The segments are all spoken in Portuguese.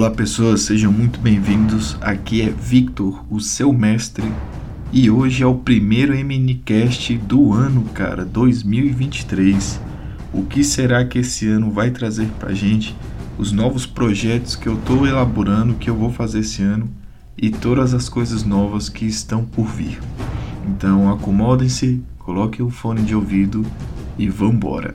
Olá pessoas, sejam muito bem-vindos. Aqui é Victor, o seu mestre, e hoje é o primeiro MNCast do ano, cara, 2023. O que será que esse ano vai trazer pra gente? Os novos projetos que eu tô elaborando, que eu vou fazer esse ano e todas as coisas novas que estão por vir. Então acomodem-se, coloquem o fone de ouvido e vambora!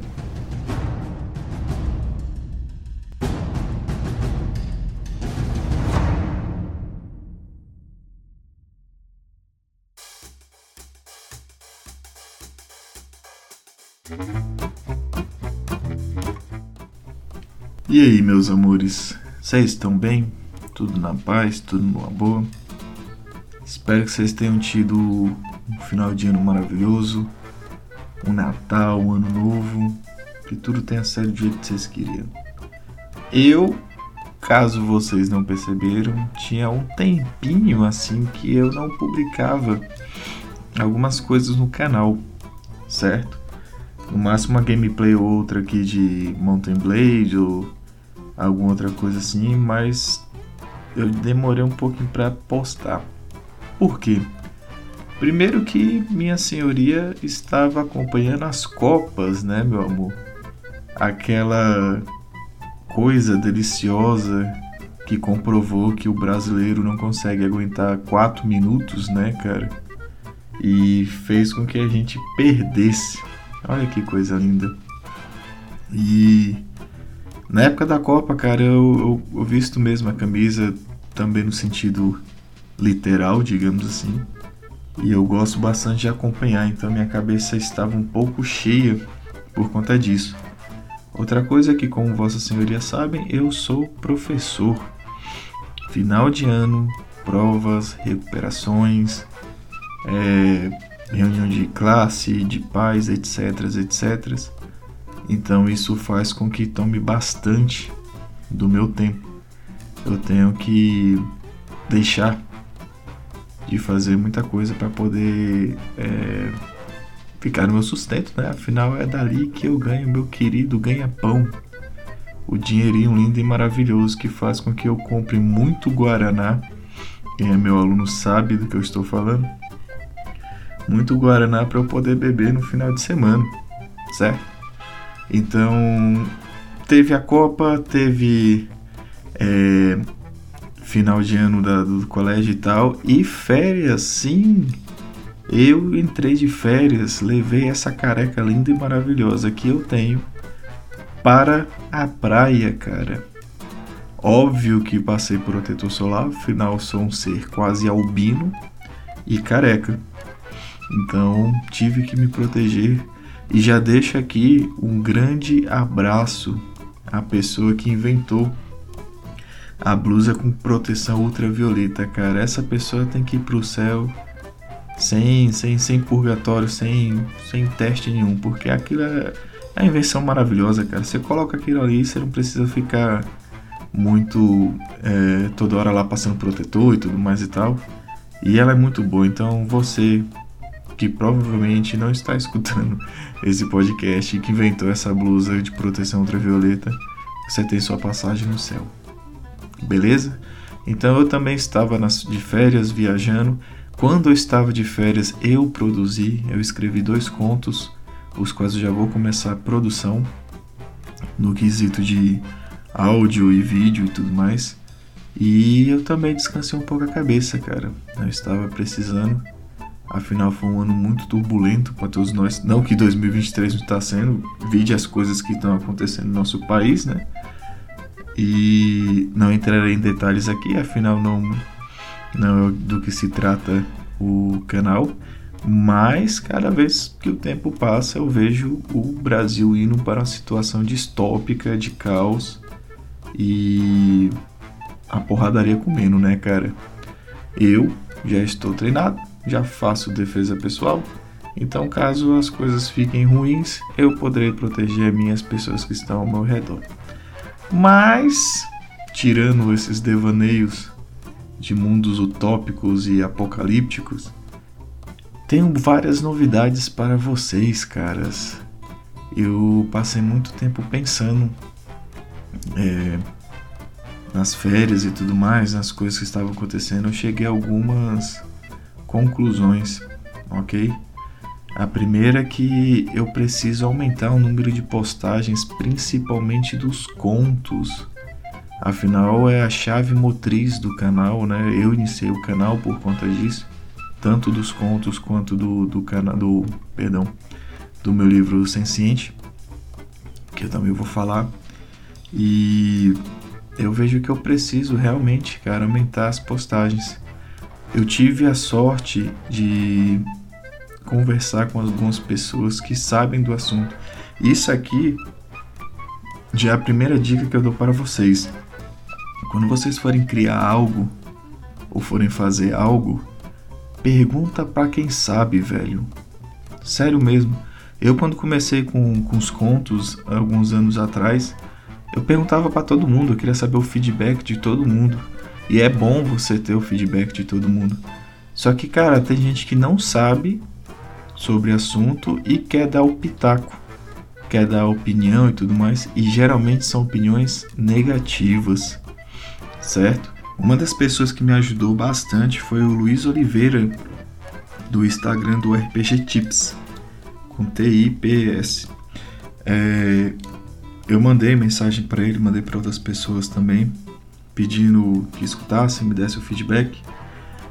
E aí, meus amores, vocês estão bem? Tudo na paz, tudo numa boa? Espero que vocês tenham tido um final de ano maravilhoso, um Natal, um Ano Novo, que tudo tenha saído do jeito que vocês queriam. Eu, caso vocês não perceberam, tinha um tempinho assim que eu não publicava algumas coisas no canal, certo? No máximo uma gameplay ou outra aqui de Mountain Blade ou alguma outra coisa assim, mas eu demorei um pouquinho para postar. Por quê? Primeiro que minha senhoria estava acompanhando as copas, né, meu amor? Aquela coisa deliciosa que comprovou que o brasileiro não consegue aguentar 4 minutos, né, cara? E fez com que a gente perdesse. Olha que coisa linda. E na época da Copa, cara, eu, eu, eu visto mesmo a camisa também no sentido literal, digamos assim. E eu gosto bastante de acompanhar, então minha cabeça estava um pouco cheia por conta disso. Outra coisa é que, como Vossa Senhoria sabem, eu sou professor. Final de ano, provas, recuperações, é, reunião de classe, de pais, etc, etc. Então isso faz com que tome bastante do meu tempo. Eu tenho que deixar de fazer muita coisa para poder é, ficar no meu sustento, né? Afinal é dali que eu ganho meu querido ganha-pão. O dinheirinho lindo e maravilhoso que faz com que eu compre muito Guaraná. Quem é meu aluno sabe do que eu estou falando. Muito Guaraná para eu poder beber no final de semana, certo? Então, teve a Copa, teve é, final de ano da, do colégio e tal, e férias, sim. Eu entrei de férias, levei essa careca linda e maravilhosa que eu tenho para a praia, cara. Óbvio que passei protetor solar, afinal sou um ser quase albino e careca. Então tive que me proteger e já deixo aqui um grande abraço à pessoa que inventou a blusa com proteção ultravioleta, cara. Essa pessoa tem que ir pro céu sem, sem, sem purgatório, sem, sem teste nenhum, porque aquilo é, é uma invenção maravilhosa, cara. Você coloca aquilo ali, você não precisa ficar muito é, toda hora lá passando protetor e tudo mais e tal. E ela é muito boa, então você que provavelmente não está escutando esse podcast que inventou essa blusa de proteção ultravioleta, você tem sua passagem no céu. Beleza? Então eu também estava nas, de férias viajando. Quando eu estava de férias, eu produzi, eu escrevi dois contos, os quais eu já vou começar a produção no quesito de áudio e vídeo e tudo mais. E eu também descansei um pouco a cabeça, cara. Eu estava precisando Afinal, foi um ano muito turbulento para todos nós. Não que 2023 não está sendo, vide as coisas que estão acontecendo no nosso país, né? E não entrarei em detalhes aqui, afinal, não, não é do que se trata o canal. Mas cada vez que o tempo passa, eu vejo o Brasil indo para uma situação distópica, de caos e a porradaria comendo, né, cara? Eu já estou treinado já faço defesa pessoal, então caso as coisas fiquem ruins, eu poderei proteger minhas pessoas que estão ao meu redor. Mas, tirando esses devaneios de mundos utópicos e apocalípticos, tenho várias novidades para vocês, caras. Eu passei muito tempo pensando é, nas férias e tudo mais, nas coisas que estavam acontecendo, eu cheguei a algumas conclusões, ok? A primeira é que eu preciso aumentar o número de postagens, principalmente dos contos. Afinal, é a chave motriz do canal, né? Eu iniciei o canal por conta disso, tanto dos contos quanto do, do canal, do, perdão, do meu livro Senciente, que eu também vou falar. E eu vejo que eu preciso realmente, cara, aumentar as postagens. Eu tive a sorte de conversar com algumas pessoas que sabem do assunto. Isso aqui já é a primeira dica que eu dou para vocês. Quando vocês forem criar algo ou forem fazer algo, pergunta para quem sabe, velho. Sério mesmo. Eu quando comecei com, com os contos alguns anos atrás, eu perguntava para todo mundo, eu queria saber o feedback de todo mundo. E é bom você ter o feedback de todo mundo. Só que, cara, tem gente que não sabe sobre assunto e quer dar o pitaco, quer dar opinião e tudo mais, e geralmente são opiniões negativas, certo? Uma das pessoas que me ajudou bastante foi o Luiz Oliveira, do Instagram do RPG Tips, com T-I-P-S. É, eu mandei mensagem para ele, mandei para outras pessoas também, pedindo que escutassem, me desse o feedback.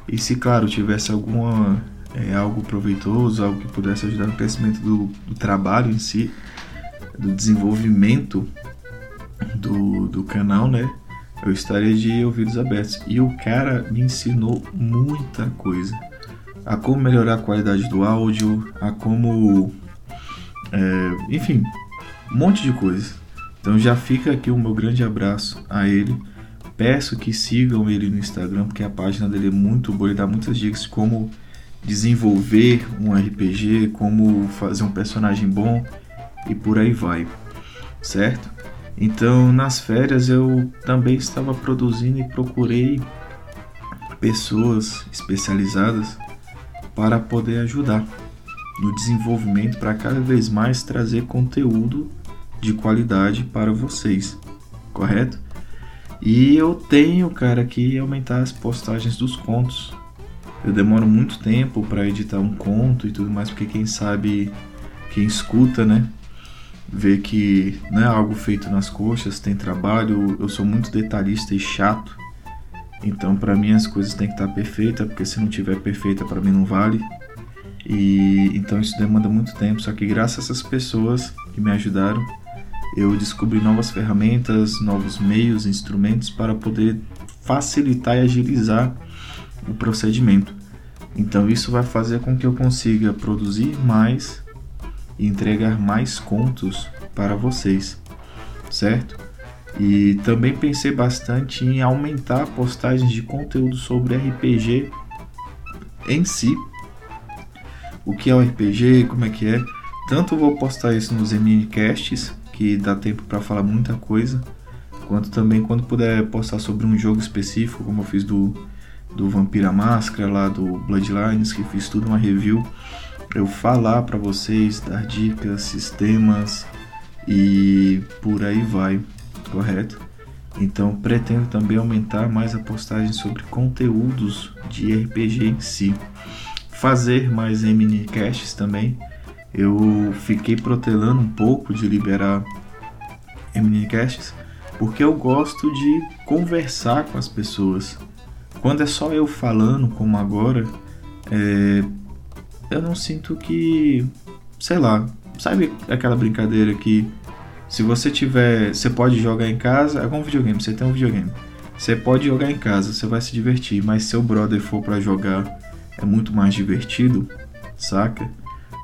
E se, claro, tivesse alguma é, algo proveitoso, algo que pudesse ajudar no crescimento do, do trabalho em si, do desenvolvimento do, do canal, né? Eu estaria de ouvidos abertos. E o cara me ensinou muita coisa. A como melhorar a qualidade do áudio, a como. É, enfim, um monte de coisas. Então já fica aqui o meu grande abraço a ele. Peço que sigam ele no Instagram, porque a página dele é muito boa, ele dá muitas dicas de como desenvolver um RPG, como fazer um personagem bom e por aí vai, certo? Então, nas férias eu também estava produzindo e procurei pessoas especializadas para poder ajudar no desenvolvimento para cada vez mais trazer conteúdo de qualidade para vocês, correto? E eu tenho, cara, que aumentar as postagens dos contos. Eu demoro muito tempo para editar um conto e tudo mais, porque quem sabe, quem escuta, né, vê que não é algo feito nas coxas, tem trabalho. Eu sou muito detalhista e chato. Então, para mim as coisas têm que estar perfeitas, porque se não tiver perfeita, para mim não vale. E então isso demanda muito tempo, só que graças a essas pessoas que me ajudaram, eu descobri novas ferramentas, novos meios, instrumentos para poder facilitar e agilizar o procedimento. Então isso vai fazer com que eu consiga produzir mais e entregar mais contos para vocês, certo? E também pensei bastante em aumentar postagens de conteúdo sobre RPG em si. O que é o RPG, como é que é. Tanto vou postar isso nos MNcasts, que dá tempo para falar muita coisa, quanto também quando puder postar sobre um jogo específico, como eu fiz do, do Vampira Máscara, lá do Bloodlines, que fiz tudo uma review, eu falar para vocês, dar dicas, sistemas e por aí vai, correto? Então pretendo também aumentar mais a postagem sobre conteúdos de RPG em si. Fazer mais minicasts também eu fiquei protelando um pouco de liberar minicasts porque eu gosto de conversar com as pessoas. Quando é só eu falando, como agora, é, eu não sinto que, sei lá, sabe aquela brincadeira que se você tiver, você pode jogar em casa, é como um videogame, você tem um videogame. Você pode jogar em casa, você vai se divertir, mas se seu brother for para jogar, é muito mais divertido, saca?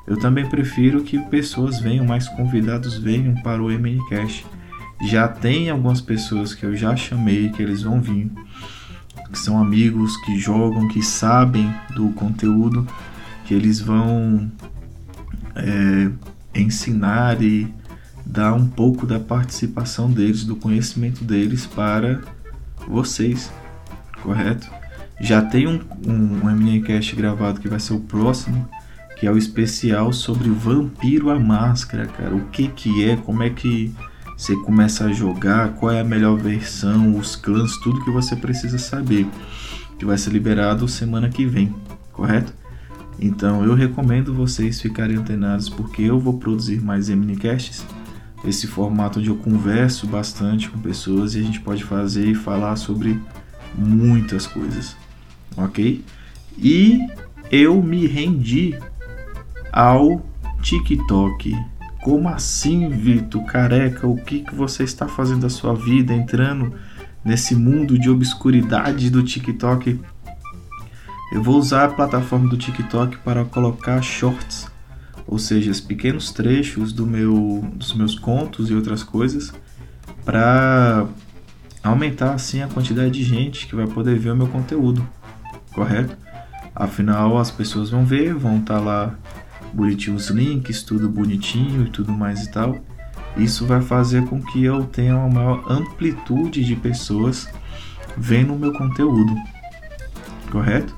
Eu também prefiro que pessoas venham, mais convidados venham para o MNCast. Já tem algumas pessoas que eu já chamei que eles vão vir, que são amigos, que jogam, que sabem do conteúdo, que eles vão é, ensinar e dar um pouco da participação deles, do conhecimento deles para vocês, correto? Já tem um, um, um MNCast gravado que vai ser o próximo que é o especial sobre Vampiro a Máscara, cara. O que que é, como é que você começa a jogar, qual é a melhor versão, os clãs, tudo que você precisa saber, que vai ser liberado semana que vem, correto? Então eu recomendo vocês ficarem antenados porque eu vou produzir mais minicasts, esse formato onde eu converso bastante com pessoas e a gente pode fazer e falar sobre muitas coisas, ok? E eu me rendi ao TikTok. Como assim, Vitor? Careca, o que, que você está fazendo da sua vida entrando nesse mundo de obscuridade do TikTok? Eu vou usar a plataforma do TikTok para colocar shorts, ou seja, os pequenos trechos do meu, dos meus contos e outras coisas, para aumentar assim a quantidade de gente que vai poder ver o meu conteúdo, correto? Afinal, as pessoas vão ver, vão estar tá lá bonitinho os links, tudo bonitinho e tudo mais e tal. Isso vai fazer com que eu tenha uma maior amplitude de pessoas vendo o meu conteúdo, correto?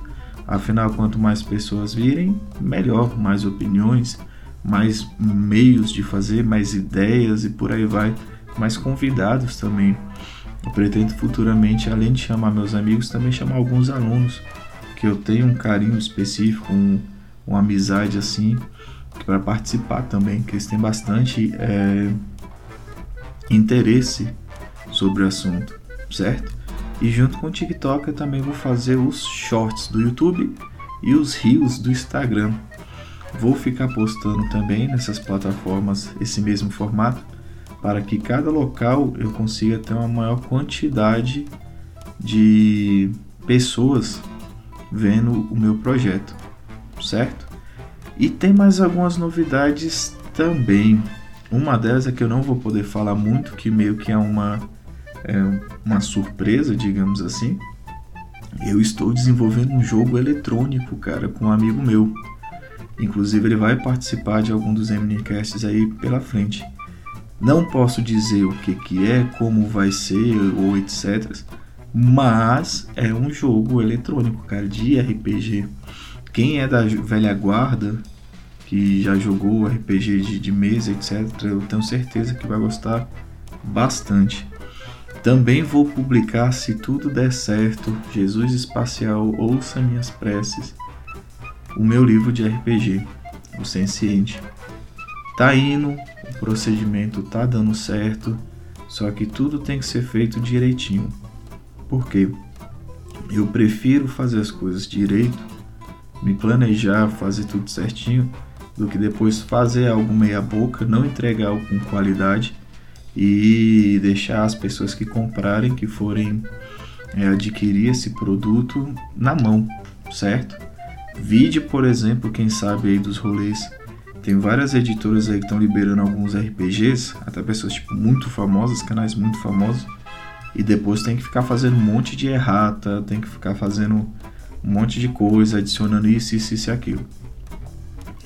Afinal, quanto mais pessoas virem, melhor, mais opiniões, mais meios de fazer, mais ideias e por aí vai, mais convidados também. Eu pretendo futuramente, além de chamar meus amigos, também chamar alguns alunos que eu tenho um carinho específico, um, uma amizade assim, para participar também, que eles têm bastante é, interesse sobre o assunto, certo? E junto com o TikTok eu também vou fazer os shorts do YouTube e os reels do Instagram. Vou ficar postando também nessas plataformas esse mesmo formato para que cada local eu consiga ter uma maior quantidade de pessoas vendo o meu projeto, certo? E tem mais algumas novidades também. Uma delas é que eu não vou poder falar muito, que meio que é uma, é uma surpresa, digamos assim. Eu estou desenvolvendo um jogo eletrônico, cara, com um amigo meu. Inclusive ele vai participar de algum dos MNcasts aí pela frente. Não posso dizer o que, que é, como vai ser ou etc. Mas é um jogo eletrônico, cara, de RPG. Quem é da velha guarda, que já jogou RPG de, de mesa, etc., eu tenho certeza que vai gostar bastante. Também vou publicar, se tudo der certo, Jesus Espacial, ouça minhas preces, o meu livro de RPG, o Senciente. Tá indo, o procedimento tá dando certo, só que tudo tem que ser feito direitinho. Por quê? Eu prefiro fazer as coisas direito, me planejar, fazer tudo certinho, do que depois fazer algo meia boca, não entregar algo com qualidade e deixar as pessoas que comprarem, que forem é, adquirir esse produto na mão, certo? Vide, por exemplo, quem sabe aí dos rolês, tem várias editoras aí que estão liberando alguns RPGs, até pessoas tipo muito famosas, canais muito famosos, e depois tem que ficar fazendo um monte de errata, tem que ficar fazendo um monte de coisa, adicionando isso, isso, isso e aquilo.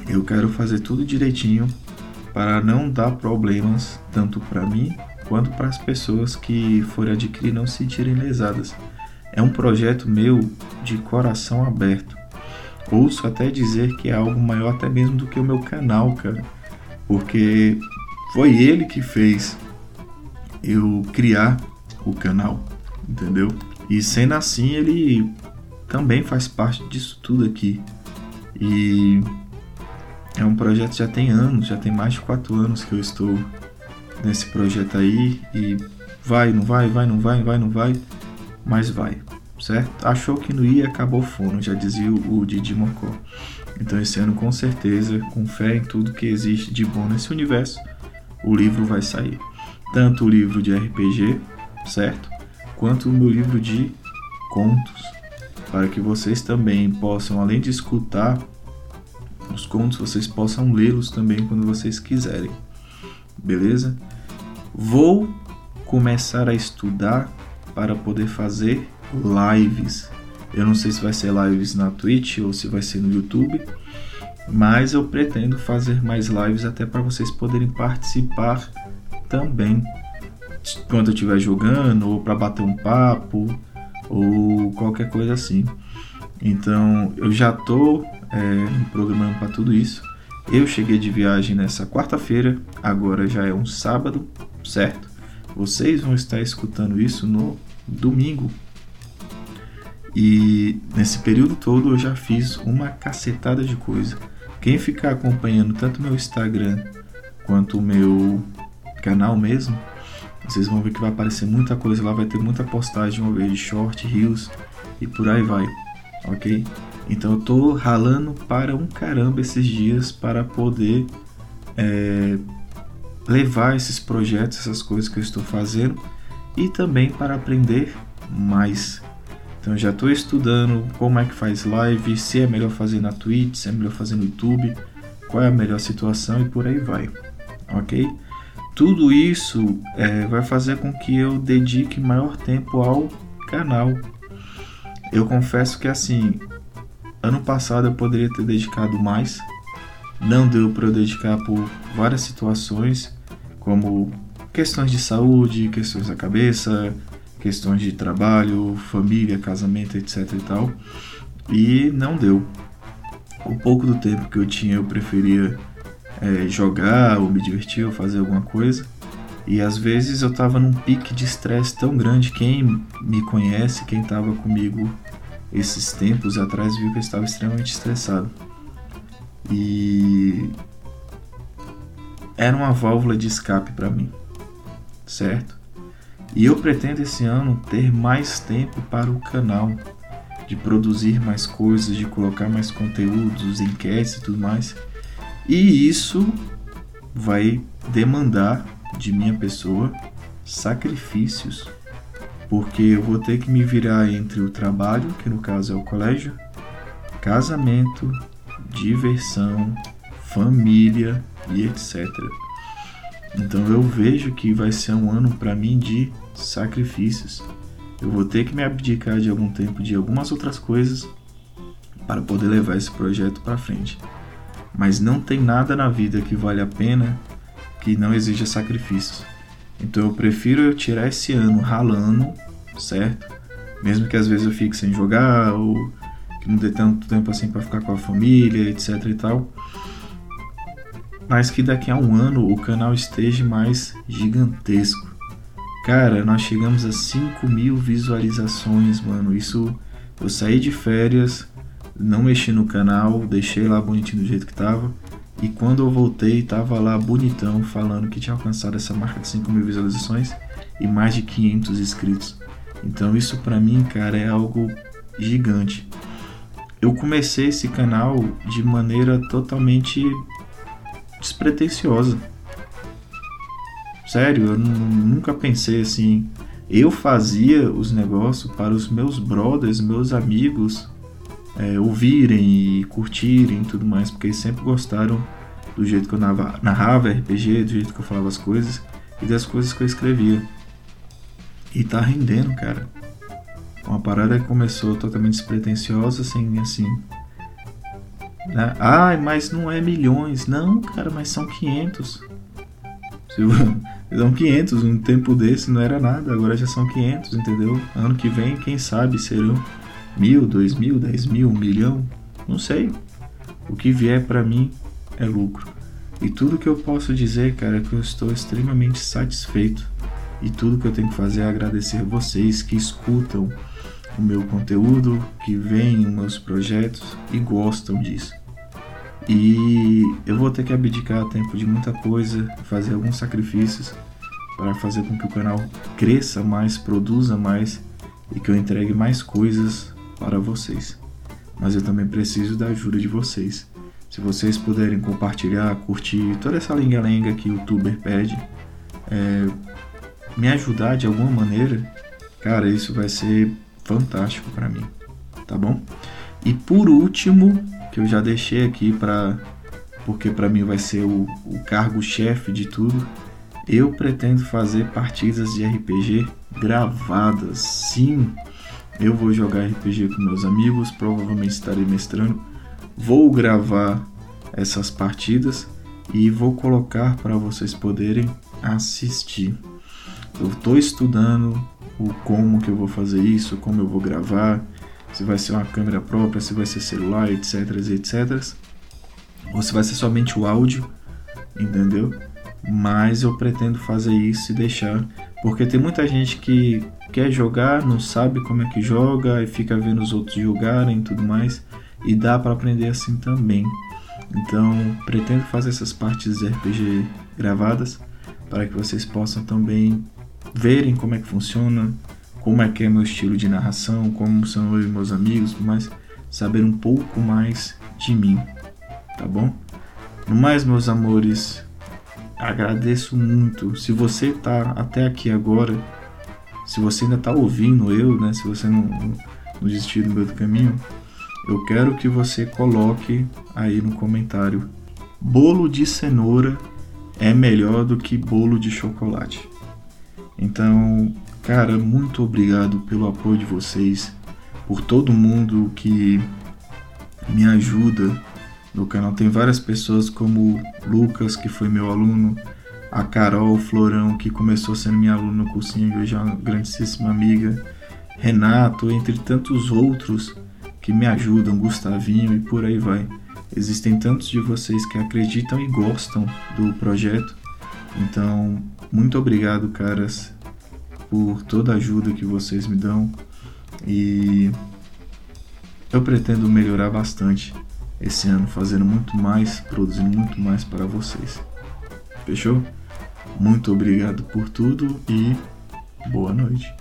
Eu quero fazer tudo direitinho para não dar problemas tanto para mim quanto para as pessoas que forem adquirir não se sentirem lesadas. É um projeto meu de coração aberto. Ouço até dizer que é algo maior até mesmo do que o meu canal, cara. Porque foi ele que fez eu criar o canal, entendeu? E sendo assim, ele também faz parte disso tudo aqui. E é um projeto já tem anos, já tem mais de quatro anos que eu estou nesse projeto aí e vai, não vai, vai, não vai, vai, não vai, mas vai, certo? Achou que não ia, acabou fono, já dizia o Didi Mocó. Então esse ano com certeza, com fé em tudo que existe de bom nesse universo, o livro vai sair. Tanto o livro de RPG certo? Quanto o meu livro de contos, para que vocês também possam, além de escutar os contos, vocês possam lê-los também quando vocês quiserem. Beleza? Vou começar a estudar para poder fazer lives. Eu não sei se vai ser lives na Twitch ou se vai ser no YouTube, mas eu pretendo fazer mais lives até para vocês poderem participar também quando eu estiver jogando, ou para bater um papo, ou qualquer coisa assim. Então eu já estou é, me programando para tudo isso. Eu cheguei de viagem nessa quarta-feira, agora já é um sábado, certo? Vocês vão estar escutando isso no domingo. E nesse período todo eu já fiz uma cacetada de coisa. Quem ficar acompanhando tanto meu Instagram quanto o meu canal mesmo, vocês vão ver que vai aparecer muita coisa lá, vai ter muita postagem uma vez de short, reels e por aí vai, ok? Então eu tô ralando para um caramba esses dias para poder é, levar esses projetos, essas coisas que eu estou fazendo e também para aprender mais. Então já estou estudando como é que faz live, se é melhor fazer na Twitch, se é melhor fazer no YouTube, qual é a melhor situação e por aí vai, ok? Tudo isso é, vai fazer com que eu dedique maior tempo ao canal. Eu confesso que assim, ano passado eu poderia ter dedicado mais, não deu para eu dedicar por várias situações, como questões de saúde, questões da cabeça, questões de trabalho, família, casamento, etc e tal. E não deu. O pouco do tempo que eu tinha eu preferia é, jogar ou me divertir ou fazer alguma coisa. E às vezes eu tava num pique de estresse tão grande. Quem me conhece, quem tava comigo esses tempos atrás, viu que eu estava extremamente estressado. E era uma válvula de escape para mim, certo? E eu pretendo esse ano ter mais tempo para o canal, de produzir mais coisas, de colocar mais conteúdos, enquetes e tudo mais. E isso vai demandar de minha pessoa sacrifícios, porque eu vou ter que me virar entre o trabalho, que no caso é o colégio, casamento, diversão, família e etc. Então eu vejo que vai ser um ano para mim de sacrifícios. Eu vou ter que me abdicar de algum tempo de algumas outras coisas para poder levar esse projeto para frente. Mas não tem nada na vida que vale a pena que não exija sacrifícios. Então eu prefiro eu tirar esse ano ralando, certo? Mesmo que às vezes eu fique sem jogar ou que não dê tanto tempo assim para ficar com a família, etc e tal. Mas que daqui a um ano o canal esteja mais gigantesco. Cara, nós chegamos a 5 mil visualizações, mano. Isso eu saí de férias, não mexi no canal, deixei lá bonitinho do jeito que tava. E quando eu voltei, tava lá bonitão falando que tinha alcançado essa marca de 5 mil visualizações e mais de 500 inscritos. Então isso para mim, cara, é algo gigante. Eu comecei esse canal de maneira totalmente despretensiosa. Sério, eu nunca pensei assim. Eu fazia os negócios para os meus brothers, meus amigos, é, ouvirem e curtirem e tudo mais, porque eles sempre gostaram do jeito que eu narrava RPG, do jeito que eu falava as coisas e das coisas que eu escrevia. E tá rendendo, cara. Uma parada que começou totalmente despretensiosa, assim, assim. Né? Ai, mas não é milhões. Não, cara, mas são 500. São 500, um tempo desse não era nada, agora já são 500, entendeu? Ano que vem, quem sabe serão mil, dois mil, dez mil, um milhão, não sei. O que vier para mim é lucro. E tudo que eu posso dizer, cara, é que eu estou extremamente satisfeito. E tudo que eu tenho que fazer é agradecer vocês que escutam o meu conteúdo, que veem os meus projetos e gostam disso. E eu vou ter que abdicar tempo de muita coisa, fazer alguns sacrifícios para fazer com que o canal cresça mais, produza mais e que eu entregue mais coisas para vocês. Mas eu também preciso da ajuda de vocês. Se vocês puderem compartilhar, curtir toda essa lenga-lenga que o youtuber pede, é, me ajudar de alguma maneira, cara, isso vai ser fantástico para mim, tá bom? E por último, que eu já deixei aqui para porque para mim vai ser o, o cargo-chefe de tudo, eu pretendo fazer partidas de RPG gravadas. Sim, eu vou jogar RPG com meus amigos, provavelmente estarei mestrando. Vou gravar essas partidas e vou colocar para vocês poderem assistir. Eu estou estudando o como que eu vou fazer isso, como eu vou gravar, se vai ser uma câmera própria, se vai ser celular, etc, etc. Ou se vai ser somente o áudio, entendeu? mas eu pretendo fazer isso e deixar, porque tem muita gente que quer jogar, não sabe como é que joga e fica vendo os outros jogarem e tudo mais, e dá para aprender assim também. Então, pretendo fazer essas partes de RPG gravadas para que vocês possam também verem como é que funciona, como é que é meu estilo de narração, como são eu e meus amigos, mas saber um pouco mais de mim, tá bom? No mais, meus amores, agradeço muito. Se você tá até aqui agora, se você ainda tá ouvindo eu, né? Se você não, não desistiu do meu caminho, eu quero que você coloque aí no comentário: bolo de cenoura é melhor do que bolo de chocolate. Então, cara, muito obrigado pelo apoio de vocês, por todo mundo que me ajuda no canal. Tem várias pessoas como Lucas, que foi meu aluno, a Carol Florão, que começou sendo minha aluna no cursinho e hoje é uma grandíssima amiga, Renato, entre tantos outros que me ajudam, Gustavinho e por aí vai. Existem tantos de vocês que acreditam e gostam do projeto. Então, muito obrigado, caras, por toda a ajuda que vocês me dão. E eu pretendo melhorar bastante esse ano, fazendo muito mais, produzindo muito mais para vocês. Fechou? Muito obrigado por tudo e boa noite.